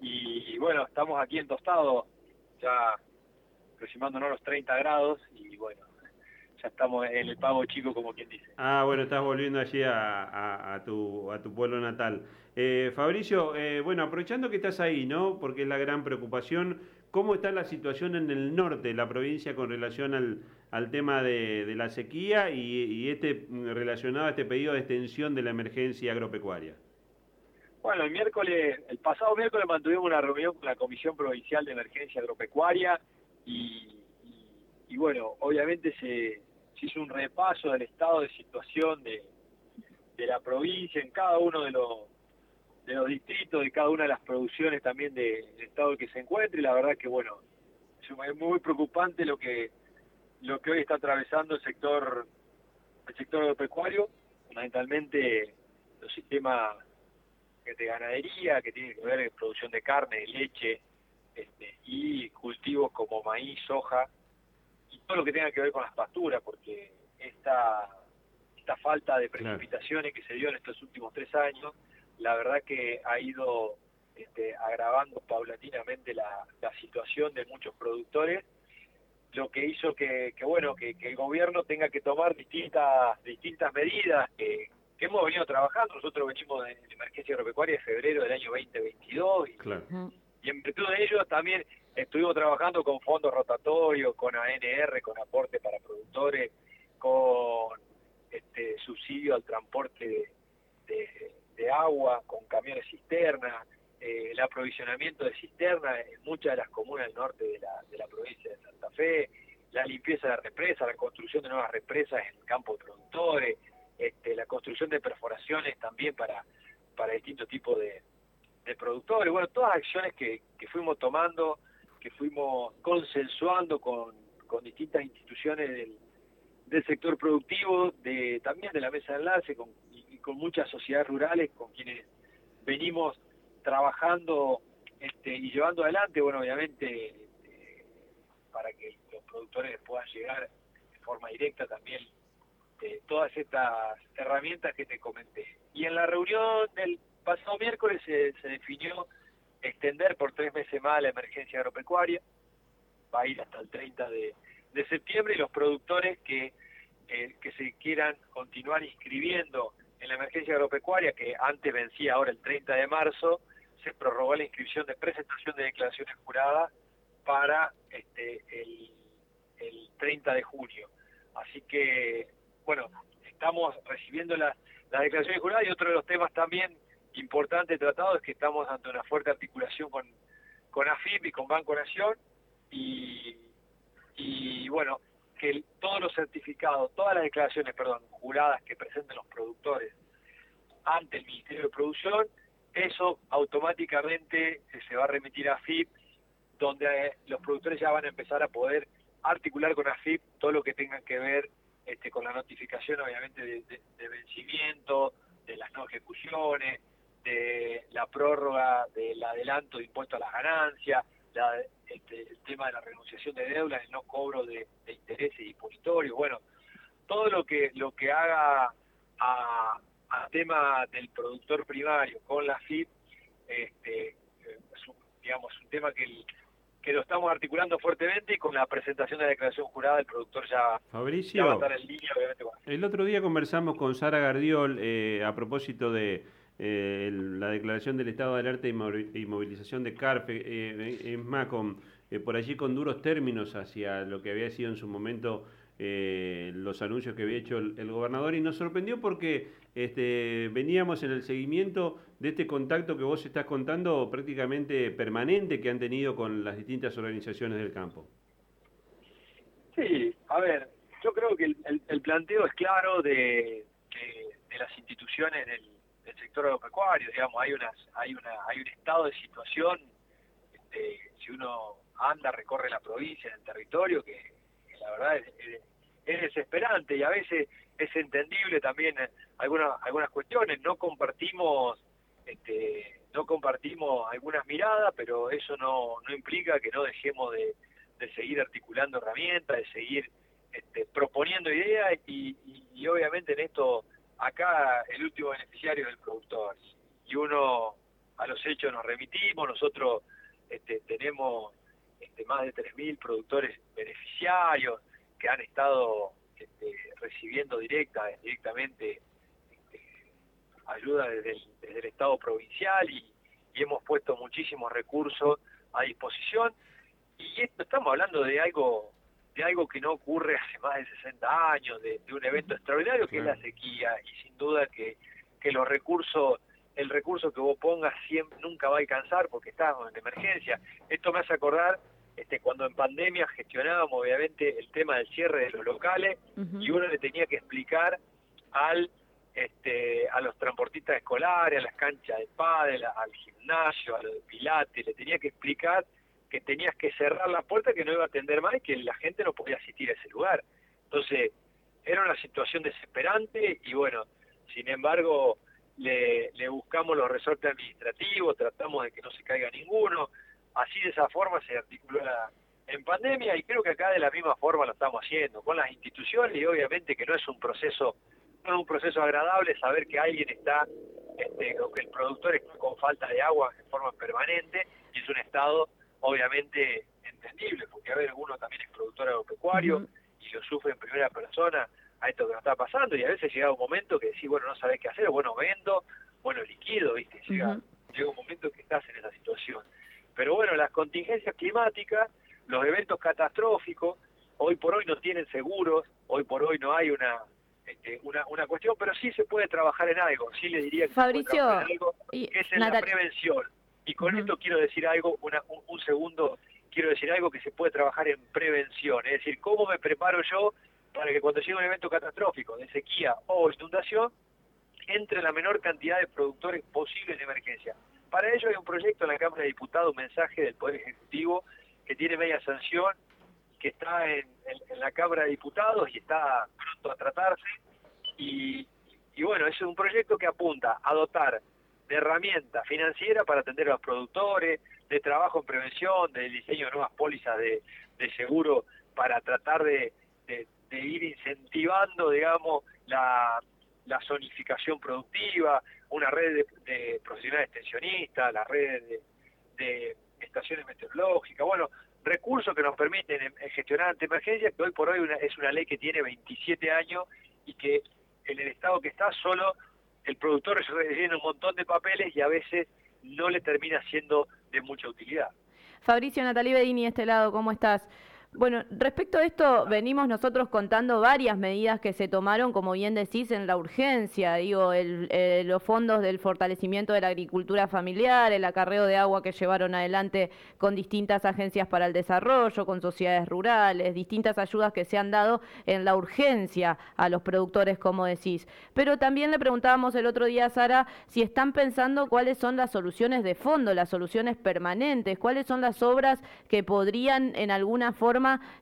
Y, bueno, estamos aquí en Tostado, ya aproximándonos los 30 grados y bueno, ya estamos en el pago chico, como quien dice. Ah, bueno, estás volviendo allí a, tu, a tu pueblo natal. Eh, Fabricio, eh, bueno, aprovechando que estás ahí, ¿no? Porque es la gran preocupación, ¿cómo está la situación en el norte de la provincia con relación al, al tema de, la sequía y, este relacionado a este pedido de extensión de la emergencia agropecuaria? Bueno, el miércoles, el pasado miércoles mantuvimos una reunión con la Comisión Provincial de Emergencia Agropecuaria y, bueno, obviamente se, hizo un repaso del estado de situación de, la provincia en cada uno de los de los distritos, de cada una de las producciones también del estado en que se encuentre, la verdad que bueno, es muy preocupante lo que lo que hoy está atravesando el sector el sector agropecuario, fundamentalmente los sistemas de ganadería que tienen que ver con producción de carne, de leche, este, y cultivos como maíz, soja, y todo lo que tenga que ver con las pasturas, porque esta, esta falta de precipitaciones que se dio en estos últimos tres años, la verdad que ha ido este, agravando paulatinamente la, situación de muchos productores, lo que hizo que, bueno que, el gobierno tenga que tomar distintas distintas medidas que, hemos venido trabajando. Nosotros venimos de, emergencia agropecuaria de febrero del año 2022 y, y en virtud de ello también estuvimos trabajando con fondos rotatorios, con ANR, con aporte para productores, con este subsidio al transporte de de agua con camiones cisterna, eh, el aprovisionamiento de cisterna en muchas de las comunas del norte de la, de la provincia de Santa Fe, la limpieza de represas, la construcción de nuevas represas en el campo de productores, este, la construcción de perforaciones también para, para distintos tipos de, productores. Bueno, todas acciones que, que fuimos tomando, que fuimos consensuando con, con distintas instituciones del, del sector productivo, de también de la mesa de enlace, con con muchas sociedades rurales con quienes venimos trabajando este, y llevando adelante, bueno, obviamente, este, para que los productores puedan llegar de forma directa también eh, todas estas herramientas que te comenté. Y en la reunión del pasado miércoles se, definió extender por tres meses más la emergencia agropecuaria, va a ir hasta el 30 de, septiembre y los productores que, eh, que se quieran continuar inscribiendo en la emergencia agropecuaria, que antes vencía ahora el 30 de marzo, se prorrogó la inscripción de presentación de declaraciones juradas para este, el, el 30 de junio. Así que, bueno, estamos recibiendo las declaraciones juradas y otro de los temas también importantes tratados es que estamos ante una fuerte articulación con, con AFIP y con Banco Nación y, y bueno, que todos los certificados, todas las declaraciones, perdón, juradas que presenten los productores ante el Ministerio de Producción, eso automáticamente se va a remitir a AFIP, donde eh, los productores ya van a empezar a poder articular con AFIP todo lo que tengan que ver este, con la notificación, obviamente, de, vencimiento, de las no ejecuciones, de la prórroga del adelanto de impuesto a las ganancias, este, el tema de la renunciación de deuda, el no cobro de, intereses y impositorios, bueno, todo lo que lo que haga a, tema del productor primario con la FIP, este, es un, digamos, un tema que, que lo estamos articulando fuertemente y con la presentación de la declaración jurada el productor ya, Fabricio, va a estar en línea, obviamente. El otro día conversamos con Sara Gardiol eh, a propósito de eh, la declaración del estado de alerta y movilización de CARFE, eh, es más, eh, por allí con duros términos hacia lo que había sido en su momento los anuncios que había hecho el, gobernador y nos sorprendió porque este, veníamos en el seguimiento de este contacto que vos estás contando prácticamente permanente que han tenido con las distintas organizaciones del campo. Sí, a ver, yo creo que el, planteo es claro de, de las instituciones del sector agropecuario, digamos, hay unas, hay una, hay un estado de situación, este, si uno anda, recorre la provincia, el territorio, que, la verdad es, desesperante y a veces es entendible también algunas, algunas cuestiones, no compartimos, este, no compartimos algunas miradas, pero eso no, no implica que no dejemos de, de seguir articulando herramientas, de seguir este, proponiendo ideas y, y obviamente en esto acá el último beneficiario es el productor. Y uno a los hechos nos remitimos, nosotros este, tenemos este, más de 3.000 productores beneficiarios que han estado este, recibiendo directa, directamente este, ayuda desde el, Estado provincial y, hemos puesto muchísimos recursos a disposición. Y esto estamos hablando de algo de algo que no ocurre hace más de 60 años, de, un evento extraordinario que es la sequía y sin duda que, que los recursos el recurso que vos pongas siempre, nunca va a alcanzar porque estamos en emergencia. Esto me hace acordar este, cuando en pandemia gestionábamos obviamente el tema del cierre de los locales y uno le tenía que explicar al este, a los transportistas escolares, a las canchas de pádel, al gimnasio, a los de pilates, le tenía que explicar que tenías que cerrar la puerta, que no iba a atender más y que la gente no podía asistir a ese lugar. Entonces, era una situación desesperante y bueno, sin embargo, le, le buscamos los resortes administrativos, tratamos de que no se caiga ninguno, así de esa forma se articuló en pandemia y creo que acá de la misma forma lo estamos haciendo, con las instituciones y obviamente que no es un proceso, no es un proceso agradable saber que alguien está, este, o que el productor está con falta de agua en forma permanente y es un estado obviamente entendible, porque a ver, uno también es productor agropecuario y lo sufre en primera persona, a esto que nos está pasando y a veces llega un momento que decís, bueno, no sabes qué hacer, bueno, vendo, bueno, liquido, ¿viste? Llega, llega un momento que estás en esa situación. Pero bueno, las contingencias climáticas, los eventos catastróficos, hoy por hoy no tienen seguros, hoy por hoy no hay una este, una, una cuestión, pero sí se puede trabajar en algo, sí le diría que Fabricio, algo, es en la prevención. Y con esto quiero decir algo, una, un segundo, quiero decir algo que se puede trabajar en prevención, es decir, cómo me preparo yo para que cuando llegue un evento catastrófico de sequía o inundación, entre la menor cantidad de productores posible en emergencia. Para ello hay un proyecto en la Cámara de Diputados, un mensaje del Poder Ejecutivo que tiene media sanción, que está en, la Cámara de Diputados y está pronto a tratarse. Y, bueno, es un proyecto que apunta a dotar de herramientas financieras para atender a los productores, de trabajo en prevención, de diseño de nuevas pólizas de, seguro para tratar de, ir incentivando, digamos, la, zonificación productiva, una red de, profesionales extensionistas, la red de, estaciones meteorológicas, bueno, recursos que nos permiten gestionar ante emergencias, que hoy por hoy es una ley que tiene 27 años y que en el estado que está solo el productor rellena un montón de papeles y a veces no le termina siendo de mucha utilidad. Fabricio Natalie Bedini, este lado, ¿cómo estás? Bueno, respecto a esto, venimos nosotros contando varias medidas que se tomaron, como bien decís, en la urgencia, digo, eh, los fondos del fortalecimiento de la agricultura familiar, el acarreo de agua que llevaron adelante con distintas agencias para el desarrollo, con sociedades rurales, distintas ayudas que se han dado en la urgencia a los productores, como decís. Pero también le preguntábamos el otro día a Sara si están pensando cuáles son las soluciones de fondo, las soluciones permanentes, cuáles son las obras que podrían en alguna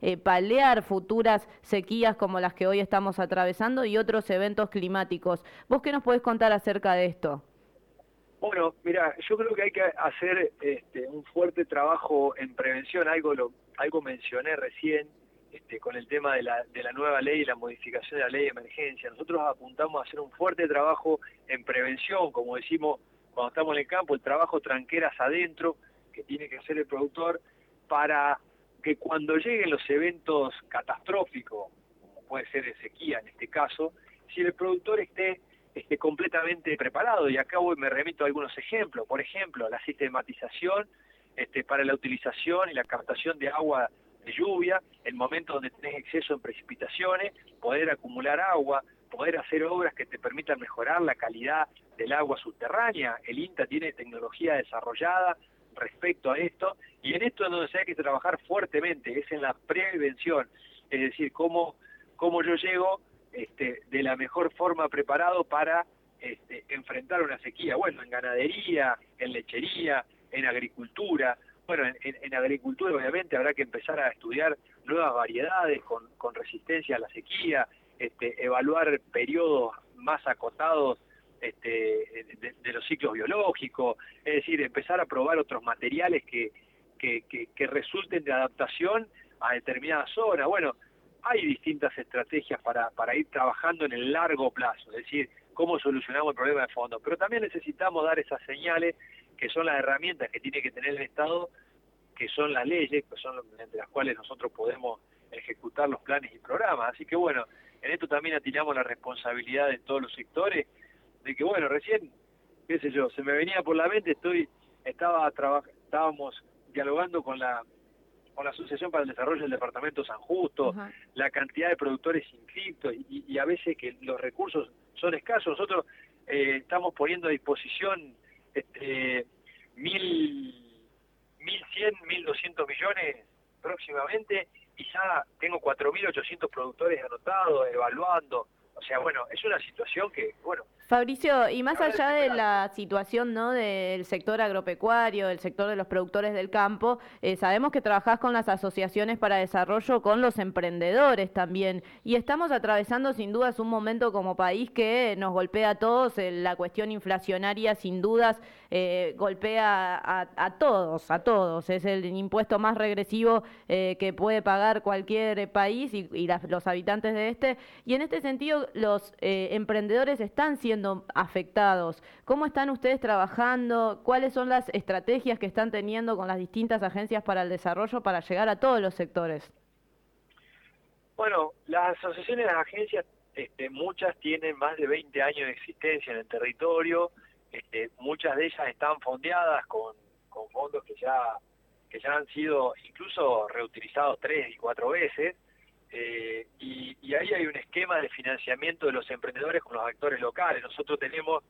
eh, palear futuras sequías como las que hoy estamos atravesando y otros eventos climáticos. ¿Vos qué nos podés contar acerca de esto? Bueno, mira, yo creo que hay que hacer este, un fuerte trabajo en prevención, algo lo, algo mencioné recién este, con el tema de la, de la nueva ley y la modificación de la ley de emergencia. Nosotros apuntamos a hacer un fuerte trabajo en prevención, como decimos cuando estamos en el campo, el trabajo tranqueras adentro que tiene que hacer el productor para que cuando lleguen los eventos catastróficos, como puede ser de sequía en este caso, si el productor esté, esté completamente preparado, y acá voy, me remito a algunos ejemplos, por ejemplo, la sistematización este, para la utilización y la captación de agua de lluvia, en momentos donde tenés exceso en precipitaciones, poder acumular agua, poder hacer obras que te permitan mejorar la calidad del agua subterránea. El INTA tiene tecnología desarrollada respecto a esto, y en esto es donde se hay que trabajar fuertemente, es en la prevención, es decir, cómo, cómo yo llego este, de la mejor forma preparado para este, enfrentar una sequía, bueno, en ganadería, en lechería, en agricultura, bueno, en, agricultura obviamente habrá que empezar a estudiar nuevas variedades con, con resistencia a la sequía, este, evaluar periodos más acotados este, de, los ciclos biológicos, es decir, empezar a probar otros materiales que, que, que, resulten de adaptación a determinadas zonas. Bueno, hay distintas estrategias para, para ir trabajando en el largo plazo, es decir, cómo solucionamos el problema de fondo, pero también necesitamos dar esas señales que son las herramientas que tiene que tener el Estado, que son las leyes, que son entre las cuales nosotros podemos ejecutar los planes y programas. Así que bueno, en esto también atinamos la responsabilidad de todos los sectores, de que bueno, recién, qué sé yo, se me venía por la mente, estoy, estaba estábamos dialogando con la con la Asociación para el Desarrollo del Departamento San Justo, la cantidad de productores inscritos y, a veces que los recursos son escasos. Nosotros eh, estamos poniendo a disposición este, mil, mil cien, mil doscientos millones próximamente y ya tengo 4.800 productores anotados, evaluando. O sea, bueno, es una situación que, bueno, Fabricio, y más allá de la situación ¿no? del sector agropecuario, del sector de los productores del campo, eh, sabemos que trabajás con las asociaciones para desarrollo, con los emprendedores también, y estamos atravesando sin dudas un momento como país que nos golpea a todos, eh, la cuestión inflacionaria sin dudas eh, golpea a, todos, a todos, es el impuesto más regresivo que puede pagar cualquier país y, los habitantes de este, y en este sentido los emprendedores están siendo afectados. ¿Cómo están ustedes trabajando? ¿Cuáles son las estrategias que están teniendo con las distintas agencias para el desarrollo para llegar a todos los sectores? Bueno, las asociaciones las agencias, este, muchas tienen más de 20 años de existencia en el territorio, este, muchas de ellas están fondeadas con, fondos que ya, que ya han sido incluso reutilizados tres y cuatro veces, eh, y, ahí hay un esquema de financiamiento de los emprendedores con los actores locales. Nosotros tenemos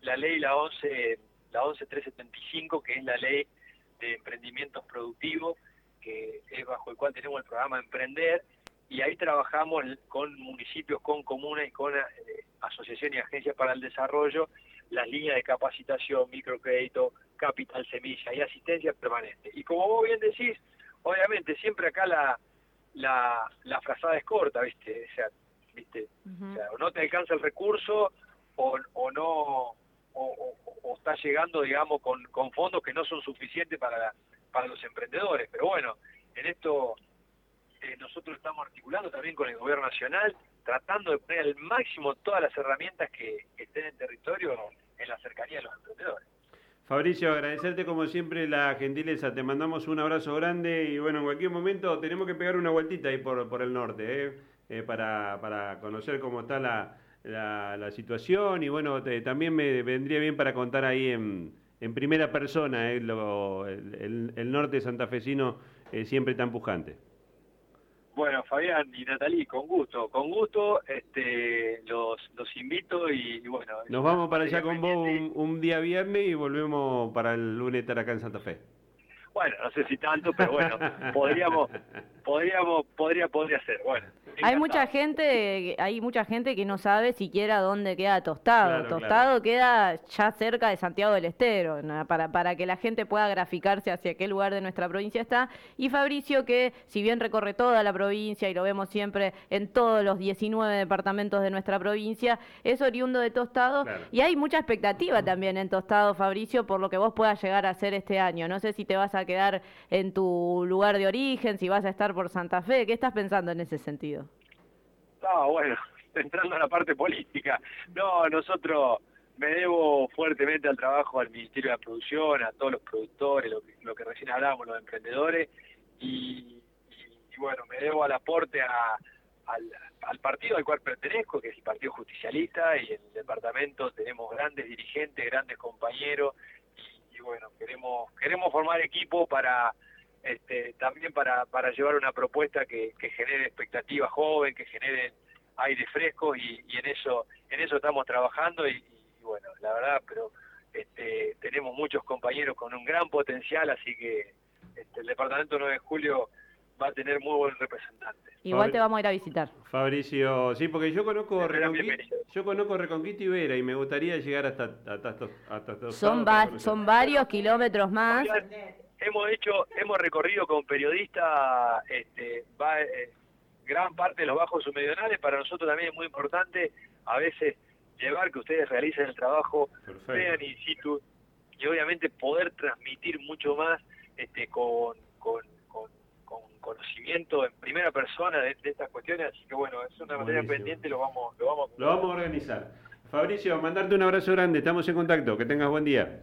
la ley, la 11, la 11375, que es la ley de emprendimientos productivos, que es bajo el cual tenemos el programa Emprender, y ahí trabajamos con municipios, con comunas y con eh, asociaciones y agencias para el desarrollo, las líneas de capacitación, microcrédito, capital semilla y asistencia permanente. Y como vos bien decís, obviamente siempre acá la, la, la frazada es corta, ¿viste? O sea, ¿viste? o no te alcanza el recurso o, o no o, o, está llegando, digamos, con, con fondos que no son suficientes para, para los emprendedores. Pero bueno, en esto eh, nosotros estamos articulando también con el gobierno nacional, tratando de poner al máximo todas las herramientas que estén en territorio en la cercanía de los emprendedores. Fabricio, agradecerte como siempre la gentileza, te mandamos un abrazo grande y bueno, en cualquier momento tenemos que pegar una vueltita ahí por, por el norte, ¿eh? Eh, para, para, conocer cómo está la, la, situación y bueno, también me vendría bien para contar ahí en, en primera persona ¿eh? Lo, el, el, norte santafesino siempre tan pujante. Bueno, Fabián y Natalí, con gusto, con gusto, este, los, los invito y, bueno. Nos vamos para allá con vos un, día viernes y volvemos para el lunes estar acá en Santa Fe. Bueno, no sé si tanto, pero bueno, podríamos, podríamos, podría, podría ser. Bueno, hay mucha gente, hay mucha gente que no sabe siquiera dónde queda Tostado. tostado queda ya cerca de Santiago del Estero, para, para que la gente pueda graficarse hacia qué lugar de nuestra provincia está. Y Fabricio, que si bien recorre toda la provincia y lo vemos siempre en todos los 19 departamentos de nuestra provincia, es oriundo de Tostado. Y hay mucha expectativa también en Tostado, Fabricio, por lo que vos puedas llegar a hacer este año. No sé si te vas a quedar en tu lugar de origen, si vas a estar por Santa Fe. ¿Qué estás pensando en ese sentido? No, bueno, entrando a la parte política. No, nosotros me debo fuertemente al trabajo del Ministerio de la Producción, a todos los productores, lo que, recién hablábamos, los emprendedores, y, bueno, me debo al aporte al, partido al cual pertenezco, que es el Partido Justicialista, y en el departamento tenemos grandes dirigentes, grandes compañeros, y, bueno, queremos, queremos formar equipo para este, también para, para llevar una propuesta que, genere expectativa joven, que genere aire fresco y, en eso en eso estamos trabajando y, bueno, la verdad, pero este, tenemos muchos compañeros con un gran potencial, así que este, el departamento 9 de julio va a tener muy buen representante. Igual te vamos a ir a visitar. Fabricio, sí, porque yo conozco Reconquista, yo conozco Reconquista y Vera y me gustaría llegar hasta hasta, hasta, son, son varios kilómetros más. Hemos hecho, hemos recorrido con periodistas este, va, eh, gran parte de los bajos submedionales, para nosotros también es muy importante a veces llevar que ustedes realicen el trabajo, vean in situ y obviamente poder transmitir mucho más este, con, con, conocimiento en primera persona de, estas cuestiones, así que bueno, es una materia pendiente, lo vamos, lo vamos, lo vamos a organizar. Fabricio, mandarte un abrazo grande, estamos en contacto, que tengas buen día.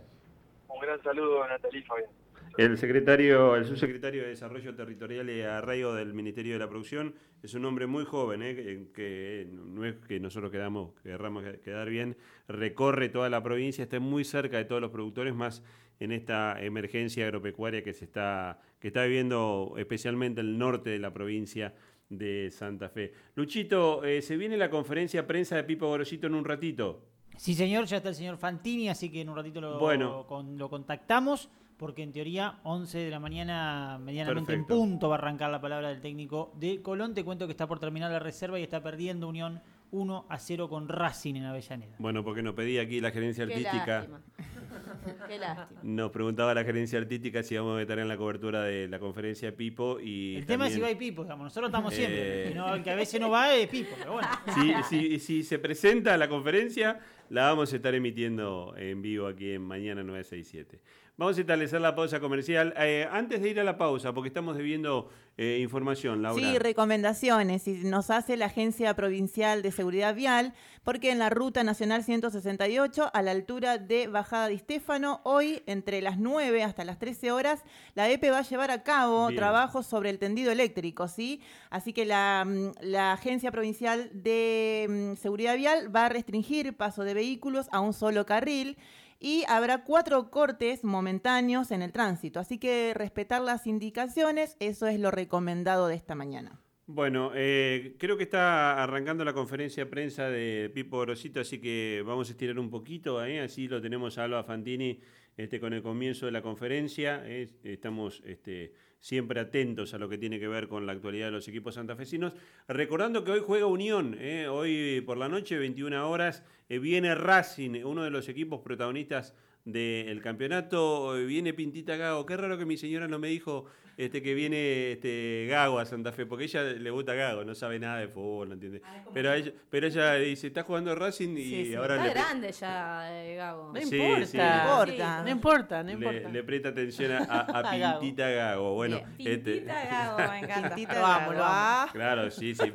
Un gran saludo a Natalie Fabián. El secretario, el subsecretario de Desarrollo Territorial y Arraigo del Ministerio de la Producción es un hombre muy joven, ¿eh? que, no es que nosotros quedamos, querramos quedar bien, recorre toda la provincia, está muy cerca de todos los productores, más en esta emergencia agropecuaria que se está, que está viviendo especialmente el norte de la provincia de Santa Fe. Luchito, eh, se viene la conferencia prensa de Pipo Gorosito en un ratito. Sí, señor, ya está el señor Fantini, así que en un ratito lo, lo contactamos porque en teoría 11 de la mañana, medianamente en punto, va a arrancar la palabra del técnico de Colón. Te cuento que está por terminar la reserva y está perdiendo Unión 1 a 0 con Racing en Avellaneda. Bueno, porque nos pedía aquí la gerencia artística. Qué lástima. Nos preguntaba la gerencia artística si vamos a estar en la cobertura de la conferencia de Pipo. Y el tema es si va y Pipo, digamos. Nosotros estamos siempre. Eh, el que a veces no va es Pipo, pero bueno. Si, si se presenta la conferencia, la vamos a estar emitiendo en vivo aquí en Mañana 967. Vamos a establecer la pausa comercial. Eh, antes de ir a la pausa, porque estamos debiendo eh, información, Laura. Sí, recomendaciones. Y nos hace la Agencia Provincial de Seguridad Vial, porque en la Ruta Nacional 168, a la altura de Bajada de Estéfano, hoy entre las 9 hasta las 13 horas, la EPE va a llevar a cabo trabajos sobre el tendido eléctrico, ¿sí? Así que la, mm, la Agencia Provincial de mm, Seguridad Vial va a restringir paso de vehículos a un solo carril y habrá cuatro cortes momentáneos en el tránsito. Así que respetar las indicaciones, eso es lo recomendado de esta mañana. Bueno, eh, creo que está arrancando la conferencia de prensa de Pipo Grosito, así que vamos a estirar un poquito, ahí, así lo tenemos a Alba Fantini este, con el comienzo de la conferencia. estamos este, siempre atentos a lo que tiene que ver con la actualidad de los equipos santafesinos. Recordando que hoy juega Unión, ¿eh? hoy por la noche, 21 horas, eh, viene Racing, uno de los equipos protagonistas del campeonato. Viene Pintita Gago. Qué raro que mi señora no me dijo este, que viene este, Gago a Santa Fe, porque ella le gusta Gago, no sabe nada de fútbol, no entiende. Ah, pero, ella, pero ella dice, está jugando Racing y ahora está grande ya eh, Gago. No importa, no importa, no importa. Le, presta atención a, Pintita Gago. Bueno, este, Pintita Gago, me encanta. Pintita Gago. Claro, sí, sí,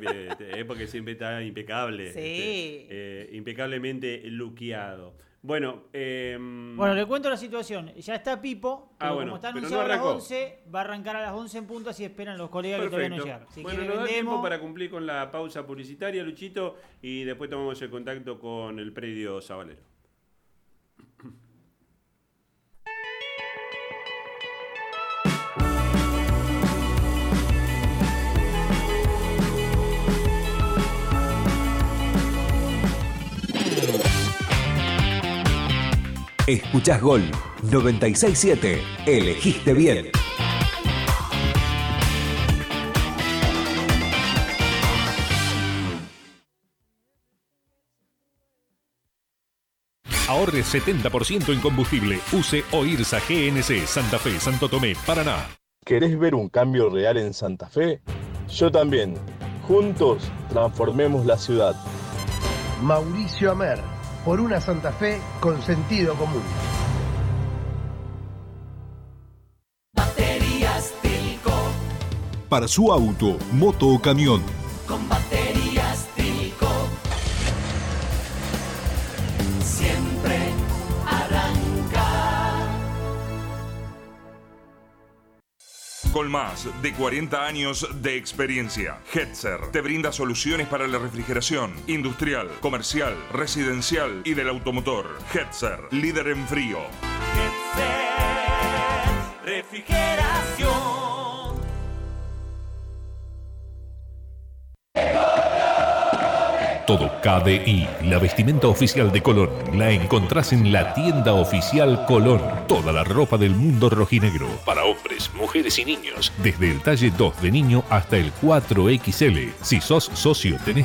es porque siempre está impecable. Sí. Este, eh, luqueado. Bueno, em, bueno, le cuento la situación. Ya está Pipo, ah, como está anunciado a las 11, va a arrancar a las 11 en punto, así esperan los colegas que todavía no llegaron. bueno, nos da tiempo para cumplir con la pausa publicitaria, Luchito, y después tomamos el contacto con el predio Sabalero. Escuchás Gol 967. Elegiste bien. Ahorre 70% en combustible. Use OIRSA GNC Santa Fe, Santo Tomé, Paraná. ¿Querés ver un cambio real en Santa Fe? Yo también. Juntos transformemos la ciudad. Mauricio Amer por una Santa Fe con sentido común. Baterías Tilco. Para su auto, moto o camión. Con Con más de 40 años de experiencia, Hetzer te brinda soluciones para la refrigeración industrial, comercial, residencial y del automotor. Hetzer, líder en frío. Hetzer, refrigeración. Todo KDI, la vestimenta oficial de Colón, la encontrás en la tienda oficial Colón. Toda la ropa del mundo rojinegro, para hombres, mujeres y niños, desde el talle 2 de niño hasta el 4XL. Si sos socio, tenés